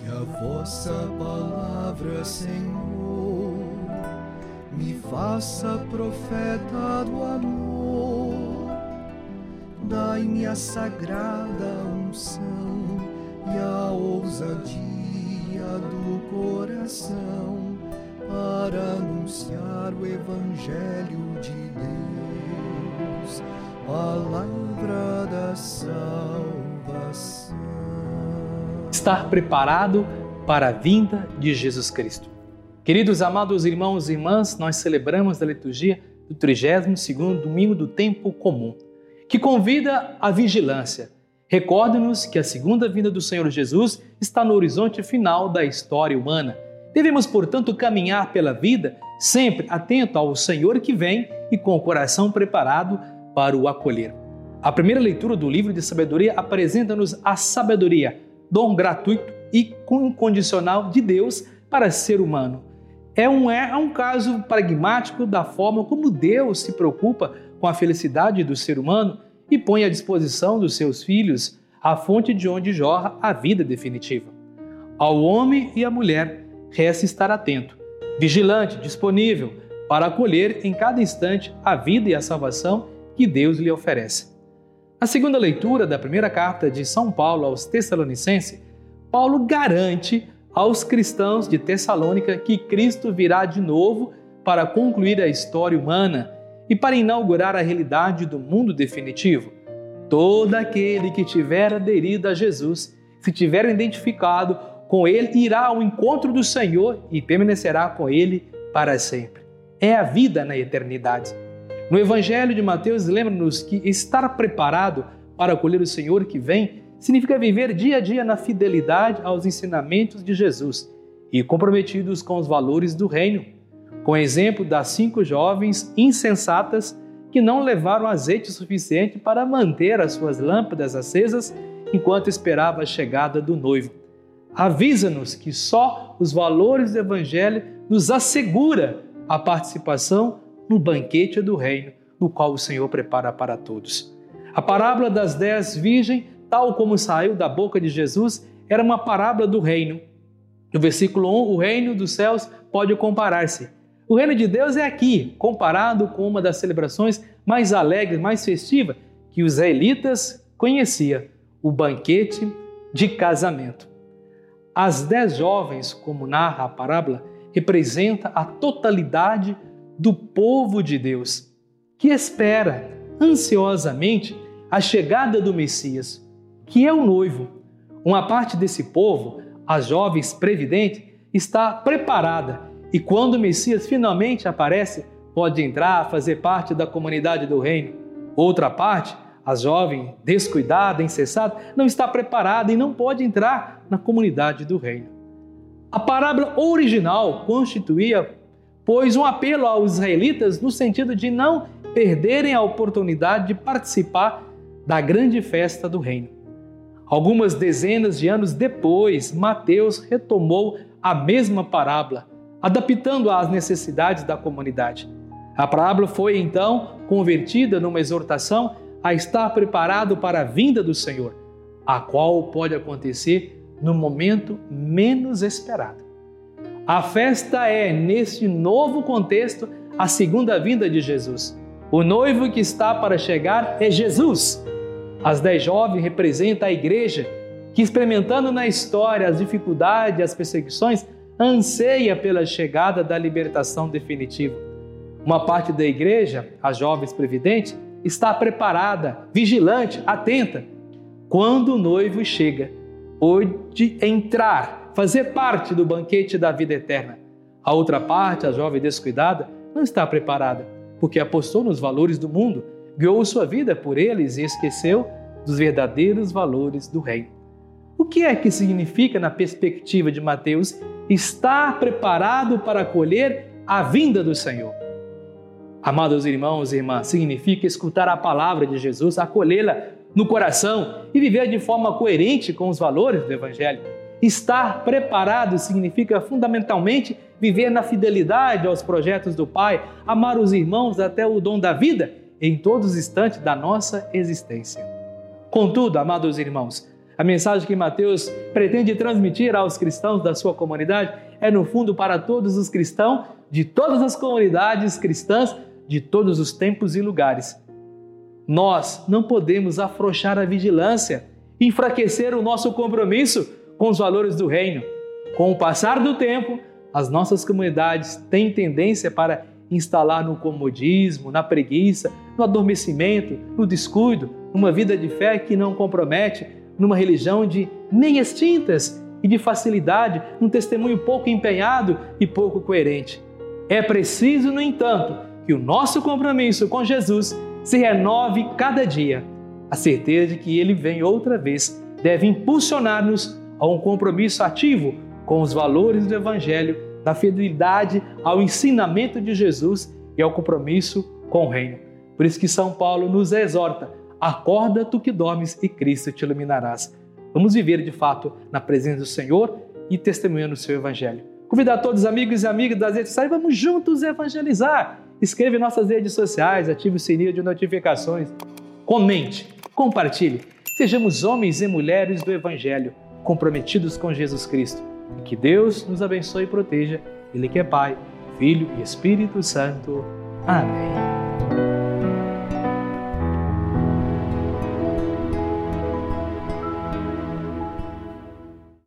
Que a vossa palavra, Senhor, me faça profeta do amor. Dai-me a sagrada unção e a ousadia do coração para anunciar o Evangelho de Deus, palavra da salvação. Estar preparado para a vinda de Jesus Cristo. Queridos amados irmãos e irmãs, nós celebramos a liturgia do 32º domingo do tempo comum, que convida à vigilância. Recorde-nos que a segunda vinda do Senhor Jesus está no horizonte final da história humana. Devemos, portanto, caminhar pela vida sempre atento ao Senhor que vem e com o coração preparado para o acolher. A primeira leitura do livro de sabedoria apresenta-nos a sabedoria, dom gratuito e incondicional de Deus para ser humano. É um, é um caso pragmático da forma como Deus se preocupa com a felicidade do ser humano e põe à disposição dos seus filhos a fonte de onde jorra a vida definitiva. Ao homem e à mulher resta estar atento, vigilante, disponível para acolher em cada instante a vida e a salvação que Deus lhe oferece. Na segunda leitura da primeira carta de São Paulo aos Tessalonicenses, Paulo garante aos cristãos de Tessalônica que Cristo virá de novo para concluir a história humana e para inaugurar a realidade do mundo definitivo. Todo aquele que tiver aderido a Jesus, se tiver identificado com Ele, irá ao encontro do Senhor e permanecerá com Ele para sempre. É a vida na eternidade. No Evangelho de Mateus, lembra-nos que estar preparado para acolher o Senhor que vem significa viver dia a dia na fidelidade aos ensinamentos de Jesus e comprometidos com os valores do reino com exemplo das cinco jovens insensatas que não levaram azeite suficiente para manter as suas lâmpadas acesas enquanto esperava a chegada do noivo. Avisa-nos que só os valores do Evangelho nos assegura a participação no banquete do reino, no qual o Senhor prepara para todos. A parábola das dez virgens, tal como saiu da boca de Jesus, era uma parábola do reino. No versículo 1, o reino dos céus pode comparar-se o reino de Deus é aqui, comparado com uma das celebrações mais alegres, mais festivas que os israelitas conheciam, o banquete de casamento. As dez jovens, como narra a parábola, representa a totalidade do povo de Deus, que espera ansiosamente a chegada do Messias, que é o noivo. Uma parte desse povo, as jovens previdentes, está preparada e quando o Messias finalmente aparece, pode entrar, fazer parte da comunidade do reino. Outra parte, a jovem descuidada, incessada, não está preparada e não pode entrar na comunidade do reino. A parábola original constituía, pois, um apelo aos israelitas no sentido de não perderem a oportunidade de participar da grande festa do reino. Algumas dezenas de anos depois, Mateus retomou a mesma parábola adaptando-a às necessidades da comunidade. A parábola foi então convertida numa exortação a estar preparado para a vinda do Senhor, a qual pode acontecer no momento menos esperado. A festa é, neste novo contexto, a segunda vinda de Jesus. O noivo que está para chegar é Jesus. As dez jovens representam a igreja que, experimentando na história as dificuldades as perseguições, anseia pela chegada da libertação definitiva. Uma parte da igreja, as jovens previdentes, está preparada, vigilante, atenta. Quando o noivo chega, pode entrar, fazer parte do banquete da vida eterna. A outra parte, a jovem descuidada, não está preparada, porque apostou nos valores do mundo, guiou sua vida por eles e esqueceu dos verdadeiros valores do reino. O que é que significa, na perspectiva de Mateus, estar preparado para acolher a vinda do Senhor. Amados irmãos e irmãs, significa escutar a palavra de Jesus, acolhê-la no coração e viver de forma coerente com os valores do Evangelho. Estar preparado significa fundamentalmente viver na fidelidade aos projetos do Pai, amar os irmãos até o dom da vida em todos os instantes da nossa existência. Contudo, amados irmãos, A mensagem que Mateus pretende transmitir aos cristãos da sua comunidade é, no fundo, para todos os cristãos de todas as comunidades cristãs de todos os tempos e lugares. Nós não podemos afrouxar a vigilância, enfraquecer o nosso compromisso com os valores do reino. Com o passar do tempo, as nossas comunidades têm tendência para instalar no comodismo, na preguiça, no adormecimento, no descuido, numa vida de fé que não compromete, numa religião de meias tintas e de facilidade, num testemunho pouco empenhado e pouco coerente. É preciso, no entanto, que o nosso compromisso com Jesus se renove cada dia. A certeza de que ele vem outra vez deve impulsionar-nos a um compromisso ativo com os valores do Evangelho da fidelidade ao ensinamento de Jesus e ao compromisso com o reino. Por isso que São Paulo nos exorta: acorda tu que dormes e Cristo te iluminarás. Vamos viver de fato na presença do Senhor e testemunhando o seu evangelho. Convidar todos os amigos e amigas das redes sociais, vamos juntos evangelizar. Escreva em nossas redes sociais, ative o sininho de notificações, comente, compartilhe. Sejamos homens e mulheres do evangelho, comprometidos com Jesus Cristo e que Deus nos abençoe e proteja. Ele que é Pai, Filho e Espírito Santo. Amém.